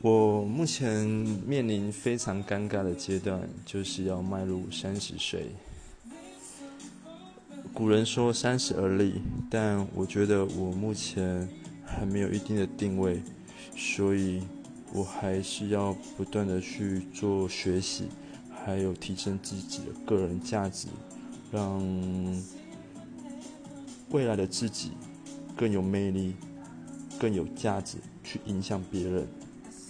我目前面临非常尴尬的阶段就是要迈入三十岁。古人说三十而立但我觉得我目前还没有一定的定位所以我还是要不断的去做学习还有提升自己的个人价值让未来的自己更有魅力更有价值去影响别人。